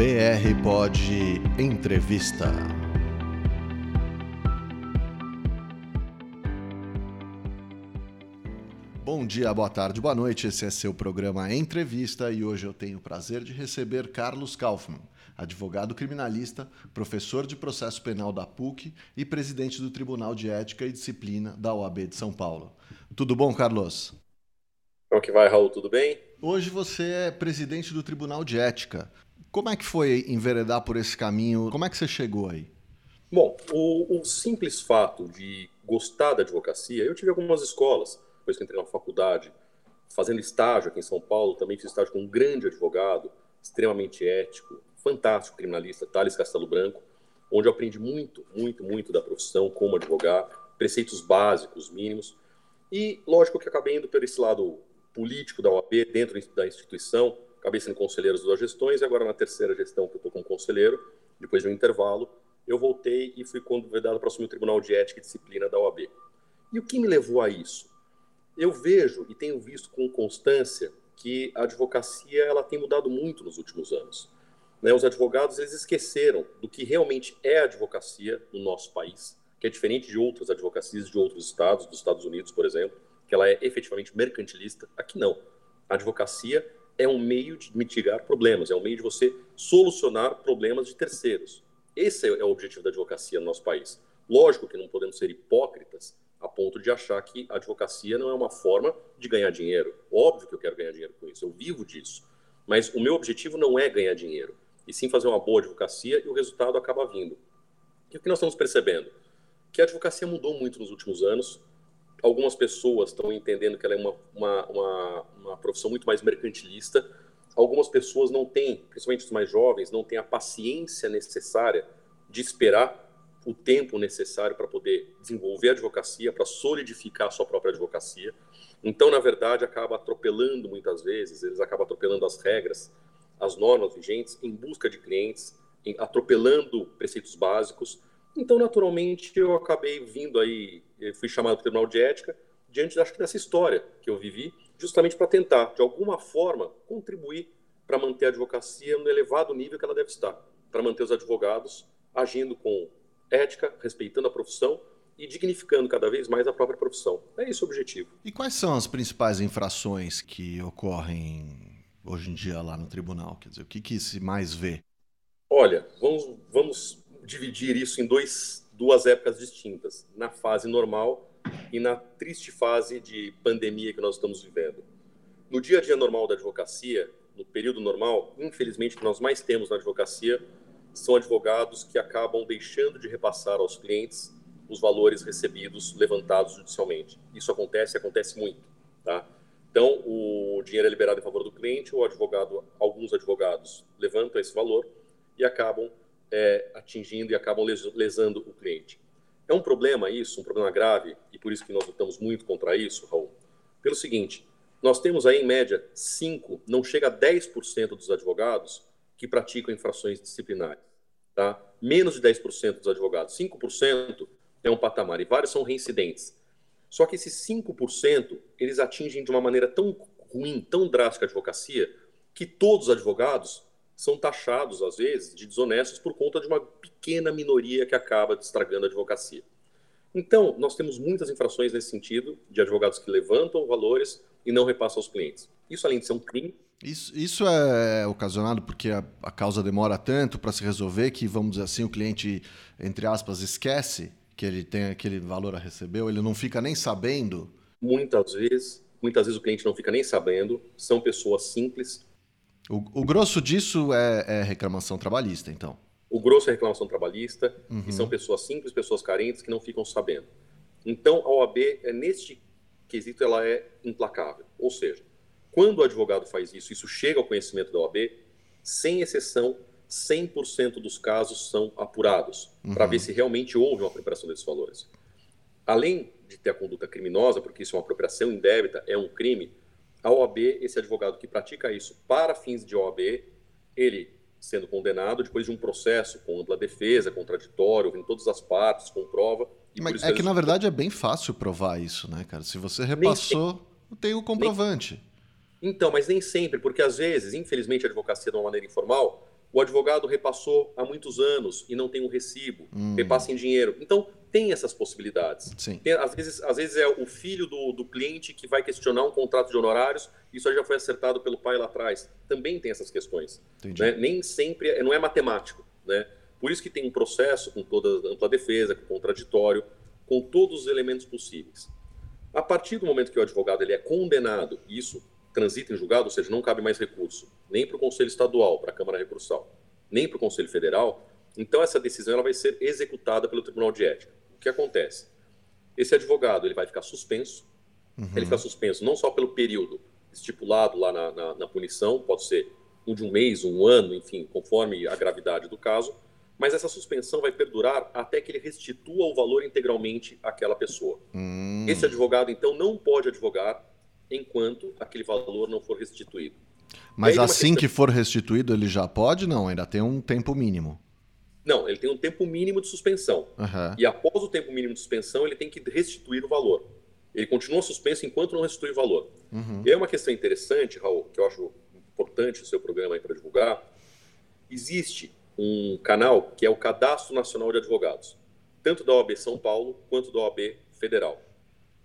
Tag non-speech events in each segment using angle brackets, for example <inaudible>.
BR Pod Entrevista. Bom dia, boa tarde, boa noite. Esse é seu programa Entrevista e hoje eu tenho o prazer de receber Carlos Kaufmann, advogado criminalista, professor de processo penal da PUC e presidente do Tribunal de Ética e Disciplina da OAB de São Paulo. Tudo bom, Carlos? Como que vai, Raul? Tudo bem? Hoje você é presidente do Tribunal de Ética. Como é que foi enveredar por esse caminho? Como é que você chegou aí? Bom, o, o simples fato de gostar da advocacia, eu tive algumas escolas, depois que entrei na faculdade, fazendo estágio aqui em São Paulo, também fiz estágio com um grande advogado, extremamente ético, fantástico criminalista, Thales Castelo Branco, onde eu aprendi muito, muito, muito da profissão, como advogar, preceitos básicos, mínimos. E, lógico que acabei indo por esse lado político da OAB, dentro da instituição, acabei sendo conselheiro das duas gestões, e agora na terceira gestão que eu estou como conselheiro, depois de um intervalo, eu voltei e fui convidado para assumir o Tribunal de Ética e Disciplina da OAB. E o que me levou a isso? Eu vejo e tenho visto com constância que a advocacia ela tem mudado muito nos últimos anos. Né, os advogados eles esqueceram do que realmente é a advocacia no nosso país, que é diferente de outras advocacias de outros estados, dos Estados Unidos, por exemplo, que ela é efetivamente mercantilista. Aqui não. A advocacia é um meio de mitigar problemas, é um meio de você solucionar problemas de terceiros. Esse é o objetivo da advocacia no nosso país. Lógico que não podemos ser hipócritas a ponto de achar que a advocacia não é uma forma de ganhar dinheiro. Óbvio que eu quero ganhar dinheiro com isso, eu vivo disso. Mas o meu objetivo não é ganhar dinheiro, e sim fazer uma boa advocacia e o resultado acaba vindo. E o que nós estamos percebendo? Que a advocacia mudou muito nos últimos anos, algumas pessoas estão entendendo que ela é uma, uma, uma, uma, profissão muito mais mercantilista. Algumas pessoas não têm, principalmente os mais jovens, não têm a paciência necessária de esperar o tempo necessário para poder desenvolver a advocacia, para solidificar a sua própria advocacia. Então, na verdade, acaba atropelando muitas vezes, eles acabam atropelando as regras, as normas vigentes em busca de clientes, atropelando preceitos básicos. Então, naturalmente, eu acabei vindo aí fui chamado para o Tribunal de Ética diante acho que dessa história que eu vivi, justamente para tentar, de alguma forma, contribuir para manter a advocacia no elevado nível que ela deve estar, para manter os advogados agindo com ética, respeitando a profissão e dignificando cada vez mais a própria profissão. É esse o objetivo. E quais são as principais infrações que ocorrem hoje em dia lá no tribunal? Quer dizer, o que, que se mais vê? Olha, vamos, vamos dividir isso em dois, duas épocas distintas, na fase normal e na triste fase de pandemia que nós estamos vivendo. No dia a dia normal da advocacia, no período normal, infelizmente, o que nós mais temos na advocacia são advogados que acabam deixando de repassar aos clientes os valores recebidos, levantados judicialmente. Isso acontece, acontece muito, tá? Então, o dinheiro é liberado em favor do cliente, o advogado, alguns advogados levantam esse valor e acabam é, atingindo e acabam lesando o cliente. É um problema isso, um problema grave, e por isso que nós lutamos muito contra isso, Raul. Pelo seguinte, nós temos aí, em média, 5, não chega a 10% dos advogados que praticam infrações disciplinares. Tá? Menos de 10% dos advogados. 5% é um patamar, e vários são reincidentes. Só que esses 5%, eles atingem de uma maneira tão ruim, tão drástica a advocacia, que todos os advogados são taxados, às vezes, de desonestos por conta de uma pequena minoria que acaba estragando a advocacia. Então, nós temos muitas infrações nesse sentido, de advogados que levantam valores e não repassam aos clientes. Isso, além de ser um crime. Isso, isso é ocasionado porque a, a causa demora tanto para se resolver que, vamos dizer assim, o cliente, entre aspas, esquece que ele tem aquele valor a receber, ou ele não fica nem sabendo? Muitas vezes, muitas vezes o cliente não fica nem sabendo, são pessoas simples, o, o grosso disso é, é, reclamação trabalhista, então? O grosso é reclamação trabalhista, uhum. e são pessoas simples, pessoas carentes que não ficam sabendo. Então, a OAB, é, neste quesito, ela é implacável. Ou seja, quando o advogado faz isso, isso chega ao conhecimento da OAB, sem exceção, 100% dos casos são apurados, uhum. para ver se realmente houve uma apropriação desses valores. Além de ter a conduta criminosa, porque isso é uma apropriação indébita, é um crime, a OAB, esse advogado que pratica isso para fins de OAB, ele sendo condenado depois de um processo com ampla defesa, contraditório, ouvindo todas as partes, com prova. Mas é que, na verdade, é bem fácil provar isso, né, cara? Se você repassou, tem o comprovante. Nem... Então, mas nem sempre, porque às vezes, infelizmente, a advocacia, de uma maneira informal, o advogado repassou há muitos anos e não tem um recibo, hum. repassa em dinheiro. Então, tem essas possibilidades. Tem, às, vezes, às vezes é o filho do, do cliente que vai questionar um contrato de honorários, isso aí já foi acertado pelo pai lá atrás. Também tem essas questões. Né? Nem sempre, é, não é matemático. Né? Por isso que tem um processo com toda a ampla defesa, com contraditório, com todos os elementos possíveis. A partir do momento que o advogado ele é condenado, isso transita em julgado, ou seja, não cabe mais recurso, nem para o Conselho Estadual, para a Câmara Recursal, nem para o Conselho Federal, então essa decisão ela vai ser executada pelo Tribunal de Ética. O que acontece? Esse advogado ele vai ficar suspenso, uhum. ele fica suspenso não só pelo período estipulado lá na, na, na punição, pode ser um de um mês, um ano, enfim, conforme a gravidade do caso, mas essa suspensão vai perdurar até que ele restitua o valor integralmente àquela pessoa. Hum. Esse advogado, então, não pode advogar enquanto aquele valor não for restituído. Mas assim questão... que for restituído, ele já pode? Não, ainda tem um tempo mínimo. Não, ele tem um tempo mínimo de suspensão. Uhum. E após o tempo mínimo de suspensão, ele tem que restituir o valor. Ele continua suspenso enquanto não restitui o valor. Uhum. E é uma questão interessante, Raul, que eu acho importante o seu programa aí para divulgar. Existe um canal que é o Cadastro Nacional de Advogados, tanto da OAB São Paulo quanto da OAB Federal.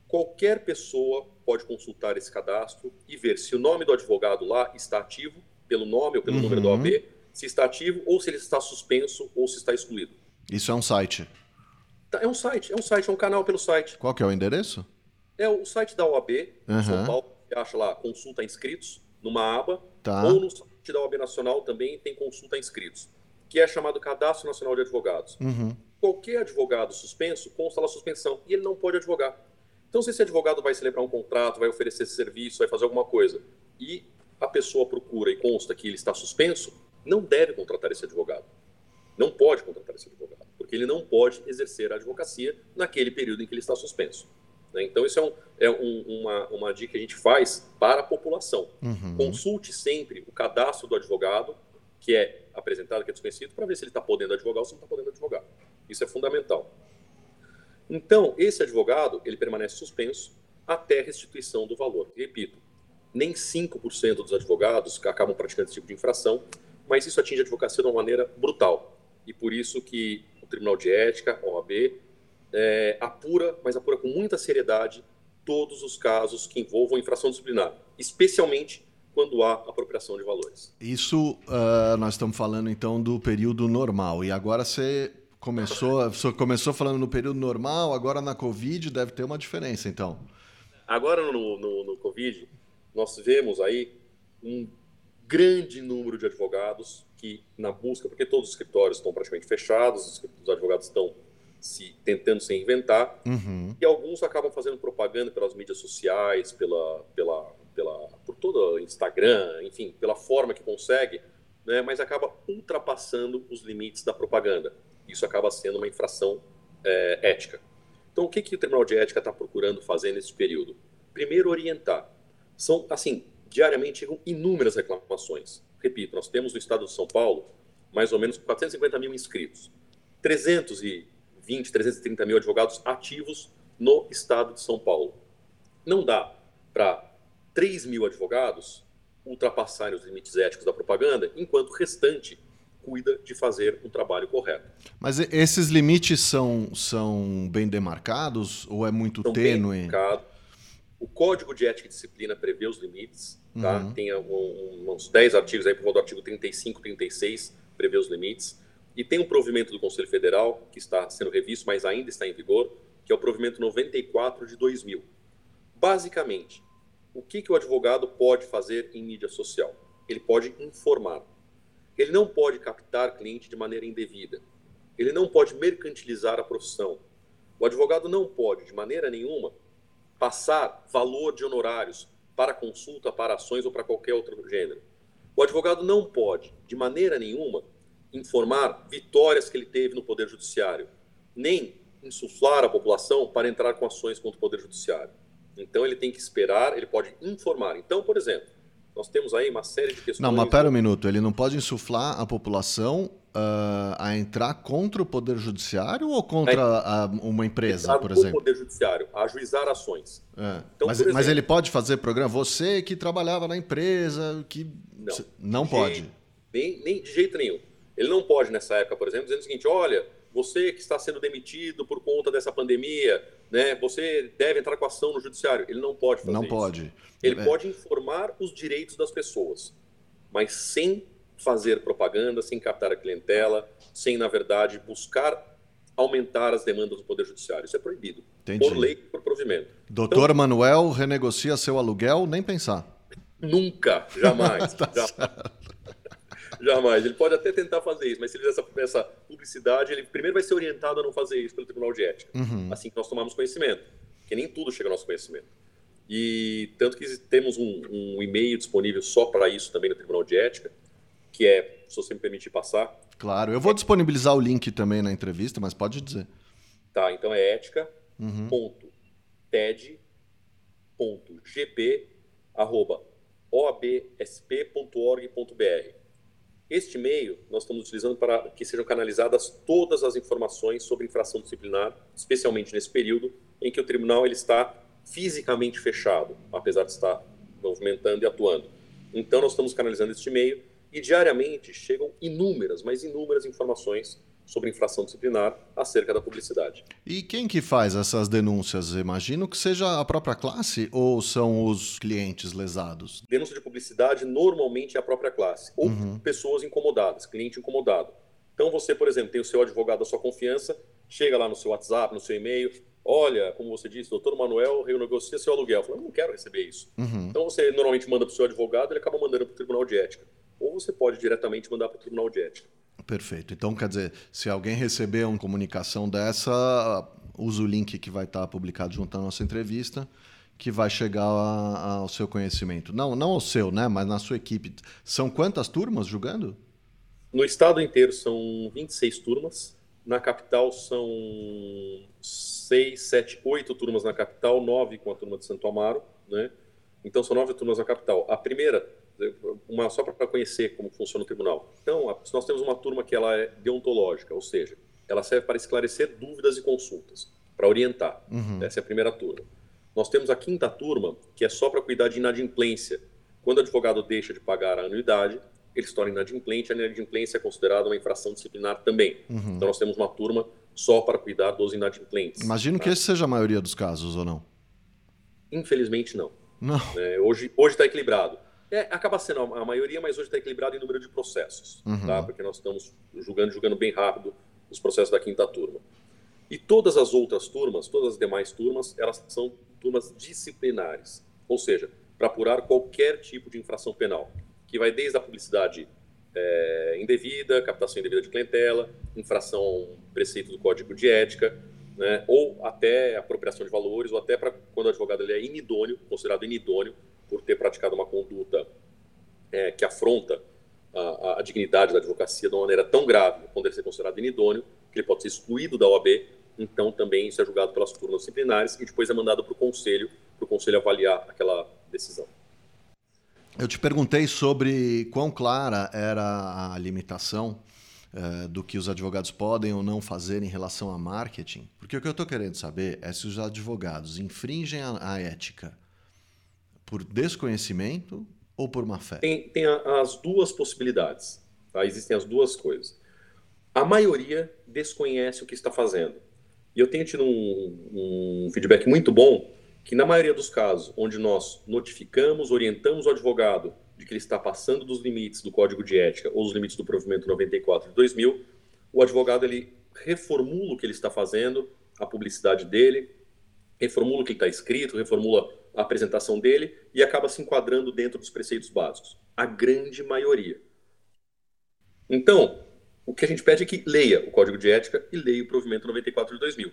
Qualquer pessoa pode consultar esse cadastro e ver se o nome do advogado lá está ativo, pelo nome ou pelo uhum. número da OAB, se está ativo ou se ele está suspenso ou se está excluído. Isso é um site? Tá, é um site, é um site, é um canal pelo site. Qual que é o endereço? É o site da OAB, uhum. São Paulo, você acha lá consulta inscritos, numa aba, tá. ou no site da OAB Nacional também tem consulta inscritos, que é chamado Cadastro Nacional de Advogados. Uhum. Qualquer advogado suspenso consta lá suspensão e ele não pode advogar. Então, se esse advogado vai celebrar um contrato, vai oferecer esse serviço, vai fazer alguma coisa, e a pessoa procura e consta que ele está suspenso, não deve contratar esse advogado. Não pode contratar esse advogado, porque ele não pode exercer a advocacia naquele período em que ele está suspenso. Né? Então, isso é, um, é um, uma, uma dica que a gente faz para a população. Uhum. Consulte sempre o cadastro do advogado, que é apresentado, que é desconhecido, para ver se ele está podendo advogar ou se não está podendo advogar. Isso é fundamental. Então, esse advogado, ele permanece suspenso até restituição do valor. repito, nem 5% dos advogados acabam praticando esse tipo de infração, mas isso atinge a advocacia de uma maneira brutal. E por isso que o Tribunal de Ética, a OAB, é, apura, mas apura com muita seriedade, todos os casos que envolvam infração disciplinar, especialmente quando há apropriação de valores. Isso uh, nós estamos falando então do período normal. E agora você Começou, começou falando no período normal, agora na Covid deve ter uma diferença, então. Agora no, no, no Covid, nós vemos aí um grande número de advogados que, na busca, porque todos os escritórios estão praticamente fechados, os advogados estão se tentando se reinventar, uhum. e alguns acabam fazendo propaganda pelas mídias sociais, pela, pela, pela, por todo o Instagram, enfim, pela forma que consegue, né, mas acaba ultrapassando os limites da propaganda. Isso acaba sendo uma infração é, ética. Então, o que, que o Tribunal de Ética está procurando fazer nesse período? Primeiro, orientar. São, assim, diariamente chegam inúmeras reclamações. Repito, nós temos no estado de São Paulo mais ou menos 450 mil inscritos, 320, 330 mil advogados ativos no estado de São Paulo. Não dá para 3 mil advogados ultrapassarem os limites éticos da propaganda, enquanto o restante cuida de fazer um trabalho correto. Mas esses limites são, são bem demarcados ou é muito são tênue? O Código de Ética e Disciplina prevê os limites, tá? Uhum. Tem um, uns 10 artigos aí, por volta do artigo 35, 36, prevê os limites. E tem um provimento do Conselho Federal, que está sendo revisto, mas ainda está em vigor, que é o provimento 94 de 2000. Basicamente, o que, que o advogado pode fazer em mídia social? Ele pode informar. Ele não pode captar cliente de maneira indevida. Ele não pode mercantilizar a profissão. O advogado não pode, de maneira nenhuma, passar valor de honorários para consulta, para ações ou para qualquer outro gênero. O advogado não pode, de maneira nenhuma, informar vitórias que ele teve no Poder Judiciário, nem insuflar a população para entrar com ações contra o Poder Judiciário. Então ele tem que esperar, ele pode informar. Então, por exemplo, nós temos aí uma série de questões. Não, mas pera um minuto. Ele não pode insuflar a população uh, a entrar contra o Poder Judiciário ou contra a, uma empresa, por exemplo? o Poder Judiciário, ajuizar ações. É. Então, mas, exemplo, mas, ele pode fazer programa? Você que trabalhava na empresa, que. Não, não pode. Nem, nem de jeito nenhum. Ele não pode, nessa época, por exemplo, dizer o seguinte: olha, você que está sendo demitido por conta dessa pandemia, né, você deve entrar com ação no judiciário. Ele não pode fazer não isso. Não pode. Ele é. pode informar os direitos das pessoas, mas sem fazer propaganda, sem captar a clientela, sem, na verdade, buscar aumentar as demandas do Poder Judiciário. Isso é proibido. Entendi. Por lei, por provimento. Doutor então, Manuel renegocia seu aluguel? Nem pensar. Nunca, jamais. <laughs> tá jamais. jamais. Ele pode até tentar fazer isso, mas se ele fizer essa, essa, publicidade, ele primeiro vai ser orientado a não fazer isso pelo Tribunal de Ética. Uhum. Assim que nós tomarmos conhecimento. Porque nem tudo chega ao nosso conhecimento. E tanto que temos um, um e-mail disponível só para isso também no Tribunal de Ética, que é, se você me permitir passar. Claro, eu vou disponibilizar o link também na entrevista, mas pode dizer. Tá, então é ética.ted.gp.obsp.org.br. Este e-mail nós estamos utilizando para que sejam canalizadas todas as informações sobre infração disciplinar, especialmente nesse período em que o tribunal ele está fisicamente fechado, apesar de estar movimentando e atuando. Então nós estamos canalizando este e-mail e diariamente chegam inúmeras, mas inúmeras informações sobre infração disciplinar acerca da publicidade. E quem que faz essas denúncias? Imagino que seja a própria classe ou são os clientes lesados? Denúncia de publicidade normalmente é a própria classe ou uhum. pessoas incomodadas, cliente incomodado. Então você, por exemplo, tem o seu advogado da sua confiança, chega lá no seu WhatsApp, no seu e-mail, olha, como você disse, doutor Manuel renegocia seu aluguel. Eu falo, não quero receber isso. Uhum. Então você normalmente manda para o seu advogado, ele acaba mandando para o Tribunal de Ética ou você pode diretamente mandar para o Tribunal de Ética. Perfeito. Então, quer dizer, se alguém receber uma comunicação dessa, usa o link que vai estar publicado junto à nossa entrevista, que vai chegar ao seu conhecimento. Não, não ao seu, né? Mas na sua equipe. São quantas turmas julgando? No estado inteiro são 26 turmas. Na capital são 6, 7, 8 turmas na capital, 9 com a turma de Santo Amaro, né? Então são nove turmas na capital. A primeira uma só para conhecer como funciona o tribunal. Então, nós temos uma turma que ela é deontológica, ou seja, ela serve para esclarecer dúvidas e consultas, para orientar. Uhum. Essa é a primeira turma. Nós temos a quinta turma, que é só para cuidar de inadimplência. Quando o advogado deixa de pagar a anuidade, ele se torna inadimplente, a inadimplência é considerada uma infração disciplinar também. Uhum. Então, nós temos uma turma só para cuidar dos inadimplentes. Imagino tá? que esse seja a maioria dos casos, ou não? Infelizmente, não. Não. É, hoje está equilibrado. É, acaba sendo a maioria, mas hoje está equilibrado em número de processos, uhum. tá? porque nós estamos julgando, julgando bem rápido os processos da quinta turma. E todas as outras turmas, todas as demais turmas, elas são turmas disciplinares, ou seja, para apurar qualquer tipo de infração penal, que vai desde a publicidade é, indevida, captação indevida de clientela, infração preceito do Código de Ética, né, ou até apropriação de valores, ou até para quando o advogado ele é inidôneo, considerado inidôneo, por ter praticado uma conduta é, que afronta a, a, dignidade da advocacia de uma maneira tão grave, quando ele ser considerado inidôneo, que ele pode ser excluído da OAB, então também isso é julgado pelas turmas disciplinares e depois é mandado para o conselho, para o conselho avaliar aquela decisão. Eu te perguntei sobre quão clara era a limitação uh, do que os advogados podem ou não fazer em relação a marketing, porque o que eu estou querendo saber é se os advogados infringem a, a ética por desconhecimento ou por má fé? Tem, tem as duas possibilidades. Tá? Existem as duas coisas. A maioria desconhece o que está fazendo. E eu tenho tido um, um feedback muito bom que, na maioria dos casos, onde nós notificamos, orientamos o advogado de que ele está passando dos limites do Código de Ética ou os limites do provimento 94 de 2000, o advogado ele reformula o que ele está fazendo, a publicidade dele, reformula o que está escrito, reformula a apresentação dele e acaba se enquadrando dentro dos preceitos básicos. A grande maioria. Então, o que a gente pede é que leia o Código de Ética e leia o provimento 94 de 2000.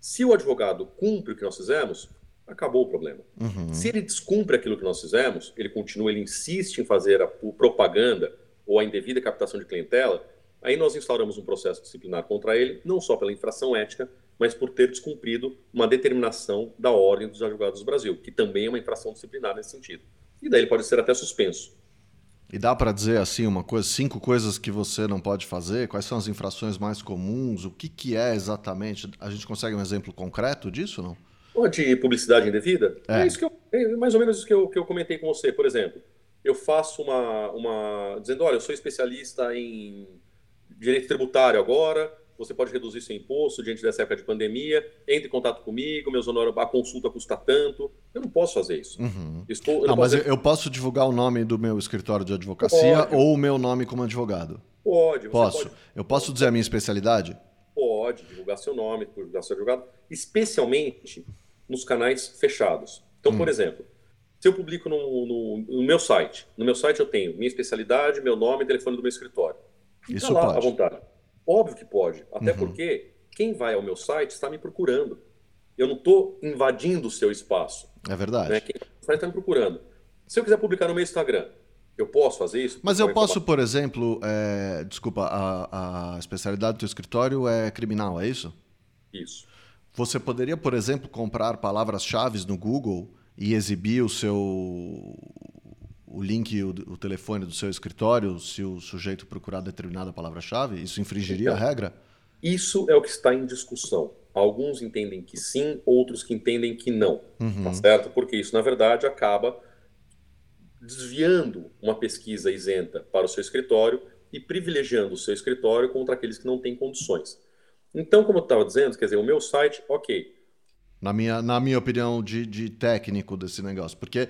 Se o advogado cumpre o que nós fizemos, acabou o problema. Uhum. Se ele descumpre aquilo que nós fizemos, ele continua, ele insiste em fazer a propaganda ou a indevida captação de clientela, aí nós instauramos um processo disciplinar contra ele, não só pela infração ética, mas por ter descumprido uma determinação da Ordem dos Advogados do Brasil, que também é uma infração disciplinar nesse sentido. E daí ele pode ser até suspenso. E dá para dizer assim uma coisa, cinco coisas que você não pode fazer? Quais são as infrações mais comuns? O que, que é exatamente? A gente consegue um exemplo concreto disso, não? Ou de publicidade indevida? É, é isso que eu, é mais ou menos isso que eu, que eu comentei com você. Por exemplo, eu faço uma, uma. dizendo: olha, eu sou especialista em direito tributário agora, você pode reduzir seu imposto diante dessa época de pandemia, entre em contato comigo, meus honorários, a consulta custa tanto. Eu não posso fazer isso. Uhum. Estou, não, não mas eu posso divulgar o nome do meu escritório de advocacia pode. ou o meu nome como advogado? Pode. posso. Pode. Eu posso dizer a minha especialidade? Pode, divulgar seu nome, divulgar seu advogado, especialmente nos canais fechados. Então, hum. por exemplo, se eu publico no, no, no, meu site, no meu site eu tenho minha especialidade, meu nome e telefone do meu escritório. Isso tá lá, pode. à vontade. Óbvio que pode. Até uhum. porque quem vai ao meu site está me procurando. Eu não estou invadindo o seu espaço. É verdade. Né? Quem está me procurando. Se eu quiser publicar no meu Instagram, eu posso fazer isso? Mas eu posso, por exemplo, é... desculpa, a, a especialidade do teu escritório é criminal, é isso? Isso. Você poderia, por exemplo, comprar palavras-chave no Google e exibir o seu o link, o, o, telefone do seu escritório, se o sujeito procurar determinada palavra-chave? Isso infringiria então, a regra? Isso é o que está em discussão. Alguns entendem que sim, outros que entendem que não. Uhum. Tá certo? Porque isso, na verdade, acaba desviando uma pesquisa isenta para o seu escritório e privilegiando o seu escritório contra aqueles que não têm condições. Então, como eu estava dizendo, quer dizer, o meu site, ok. Na minha, na minha opinião de, de técnico desse negócio, porque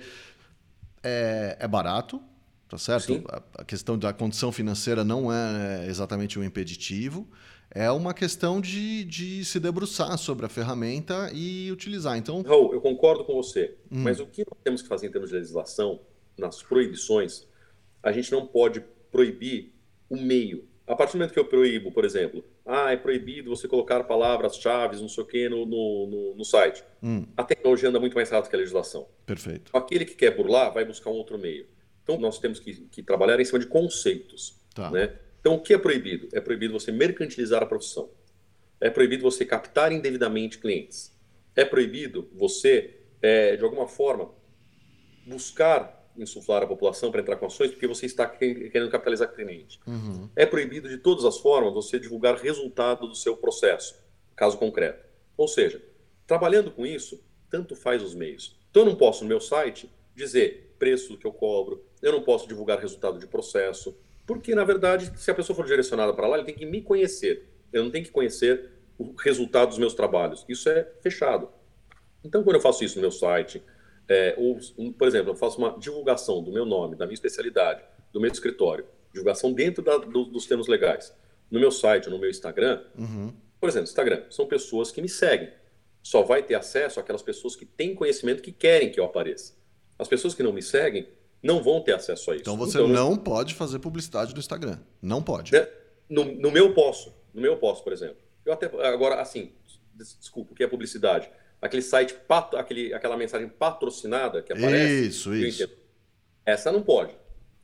é, é barato, tá certo? A, a, questão da condição financeira não é exatamente um impeditivo, é uma questão de, de se debruçar sobre a ferramenta e utilizar. Então, Raul, eu concordo com você, hum. mas o que nós temos que fazer em termos de legislação, nas proibições, a gente não pode proibir o meio. A partir do momento que eu proíbo, por exemplo, ah, é proibido você colocar palavras-chave, não sei o quê, no, no, no, no site. Hum. A tecnologia anda muito mais rápido que a legislação. Perfeito. Aquele que quer burlar vai buscar um outro meio. Então, nós temos que, que trabalhar em cima de conceitos. Tá. Né? Então, o que é proibido? É proibido você mercantilizar a profissão. É proibido você captar indevidamente clientes. É proibido você, é, de alguma forma, buscar insuflar a população para entrar com ações porque você está querendo capitalizar cliente. Uhum. É proibido de todas as formas você divulgar resultado do seu processo, caso concreto. Ou seja, trabalhando com isso, tanto faz os meios. Então eu não posso no meu site dizer preço que eu cobro, eu não posso divulgar resultado de processo, porque na verdade, se a pessoa for direcionada para lá, ele tem que me conhecer. Eu não tenho que conhecer o resultado dos meus trabalhos. Isso é fechado. Então, quando eu faço isso no meu site, é, ou, por exemplo, eu faço uma divulgação do meu nome, da minha especialidade, do meu escritório, divulgação dentro da, do, dos termos legais, no meu site, no meu Instagram. Uhum. Por exemplo, Instagram, são pessoas que me seguem. Só vai ter acesso aquelas pessoas que têm conhecimento que querem que eu apareça. As pessoas que não me seguem não vão ter acesso a isso. Então você então, não pode fazer publicidade no Instagram. Não pode. Né? No, no meu posso. No meu posso, por exemplo. Eu até agora assim, desculpa, o que é publicidade? Aquele site, aquele, aquela mensagem patrocinada que aparece. Isso, isso. Essa não pode.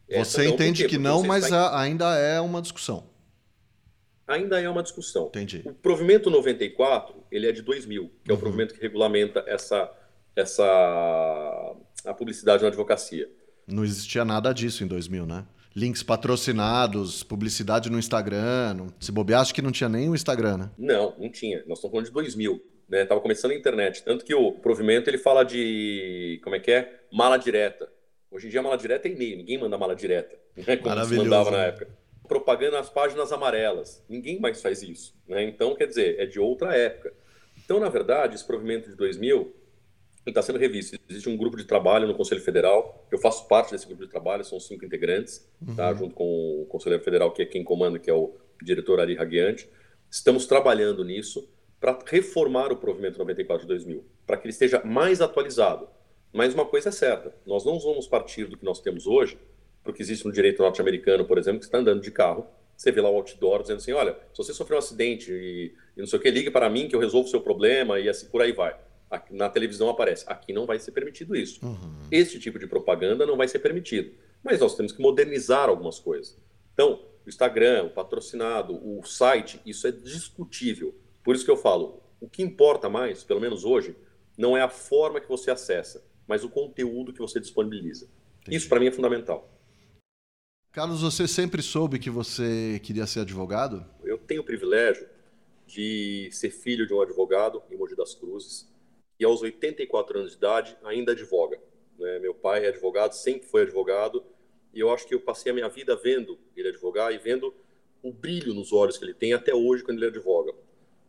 Essa você não, entende que não, mas está... ainda é uma discussão. Ainda é uma discussão. Entendi. O provimento 94, ele é de 2000, que é o uhum. provimento que regulamenta essa, essa a publicidade na advocacia. Não existia nada disso em 2000, né? Links patrocinados, publicidade no Instagram. Não... Se bobear, acho que não tinha nem o Instagram, né? Não, não tinha. Nós estamos falando de 2000 né? Tava começando a internet, tanto que o provimento ele fala de como é que é mala direta. Hoje em dia mala direta é e-mail, ninguém manda mala direta, né? Como se mandava na época. Propaganda nas páginas amarelas, ninguém mais faz isso, né? Então quer dizer é de outra época. Então na verdade esse provimento de 2000 está sendo revisto. Existe um grupo de trabalho no Conselho Federal. Eu faço parte desse grupo de trabalho, são cinco integrantes, uhum. tá? junto com o Conselheiro Federal, que é quem comanda, que é o diretor Ari Raguiante. Estamos trabalhando nisso para reformar o provimento 94 de 2000, para que ele esteja mais atualizado. Mas uma coisa é certa, nós não vamos partir do que nós temos hoje, porque existe no direito norte-americano, por exemplo, que está andando de carro, você vê lá o outdoor dizendo assim, olha, se você sofreu um acidente e, e não sei o que, ligue para mim que eu resolvo o seu problema e assim por aí vai. Aqui, na televisão aparece, aqui não vai ser permitido isso. Uhum. Este tipo de propaganda não vai ser permitido. Mas nós temos que modernizar algumas coisas. Então, o Instagram, o patrocinado, o site, isso é discutível. Por isso que eu falo, o que importa mais, pelo menos hoje, não é a forma que você acessa, mas o conteúdo que você disponibiliza. Entendi. Isso para mim é fundamental. Carlos, você sempre soube que você queria ser advogado? Eu tenho o privilégio de ser filho de um advogado em Mogi das Cruzes e aos 84 anos de idade ainda advoga. Né? Meu pai é advogado, sempre foi advogado E eu acho que eu passei a minha vida vendo ele advogar e vendo o brilho nos olhos que ele tem até hoje quando ele advoga.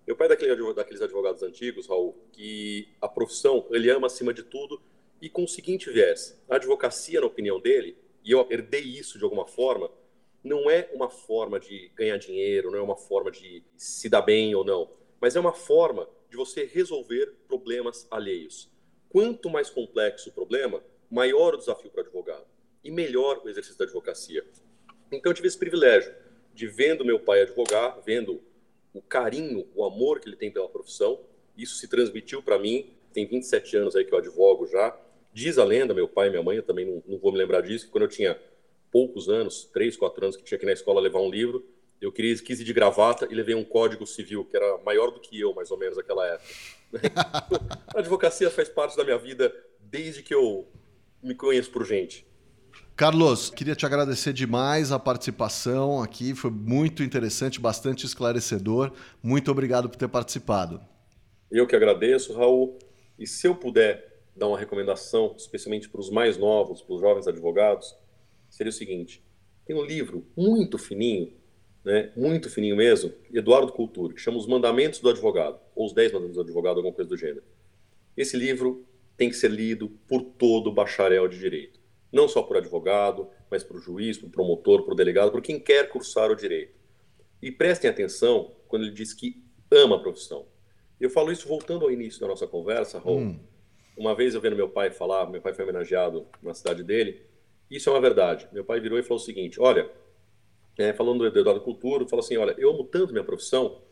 Meu pai é daquele, daqueles advogados antigos, Raul, que a profissão ele ama acima de tudo e com o seguinte viés: a advocacia, na opinião dele, e eu herdei isso de alguma forma, não é uma forma de ganhar dinheiro, não é uma forma de se dar bem ou não, mas é uma forma de você resolver problemas alheios. Quanto mais complexo o problema, maior o desafio para o advogado e melhor o exercício da advocacia. Então eu tive esse privilégio de vendo meu pai advogar, vendo o carinho, o amor que ele tem pela profissão. Isso se transmitiu para mim. Tem 27 anos aí que eu advogo já. Diz a lenda, meu pai e minha mãe, eu também não, não vou me lembrar disso, que quando eu tinha poucos anos, 3, 4 anos, que tinha que ir na escola levar um livro, eu queria, quis ir de gravata e levei um código civil, que era maior do que eu, mais ou menos, naquela época. <laughs> a advocacia faz parte da minha vida desde que eu me conheço por gente. Carlos, queria te agradecer demais a participação aqui, foi muito interessante, bastante esclarecedor. Muito obrigado por ter participado. Eu que agradeço, Raul. E se eu puder dar uma recomendação, especialmente para os mais novos, para os jovens advogados, seria o seguinte: tem um livro muito fininho, né, muito fininho mesmo, Eduardo Cultura, que chama Os Mandamentos do Advogado, ou Os 10 Mandamentos do Advogado, alguma coisa do gênero. Esse livro tem que ser lido por todo bacharel de direito não só por advogado, mas para o juiz, para o promotor, para o delegado, para quem quer cursar o direito. E prestem atenção quando ele diz que ama a profissão. Eu falo isso voltando ao início da nossa conversa, Raul. Hum. Uma vez eu vendo meu pai falar, meu pai foi homenageado na cidade dele, isso é uma verdade. Meu pai virou e falou o seguinte: olha, é, falando do Eduardo Cultura, falou assim: olha, eu amo tanto minha profissão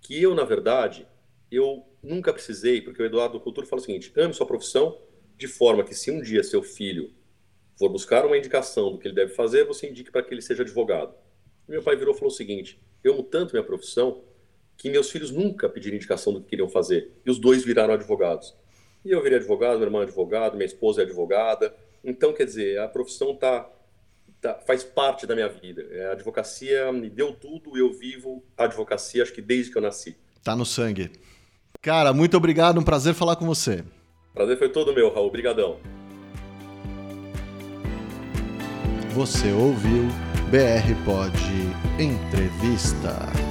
que eu, na verdade, eu nunca precisei, porque o Eduardo Cultura fala o seguinte: ame sua profissão de forma que se um dia seu filho for buscar uma indicação do que ele deve fazer, você indique para que ele seja advogado. E meu pai virou e falou o seguinte: eu amo tanto minha profissão que meus filhos nunca pediram indicação do que queriam fazer. E os dois viraram advogados. E eu virei advogado, meu irmão é advogado, minha esposa é advogada. Então, quer dizer, a profissão tá, tá faz parte da minha vida. É, a advocacia me deu tudo, eu vivo a advocacia, acho que desde que eu nasci. Tá no sangue. Cara, muito obrigado, um prazer falar com você. Prazer foi todo meu, Raul. Obrigadão. Você ouviu BR Pod Entrevista.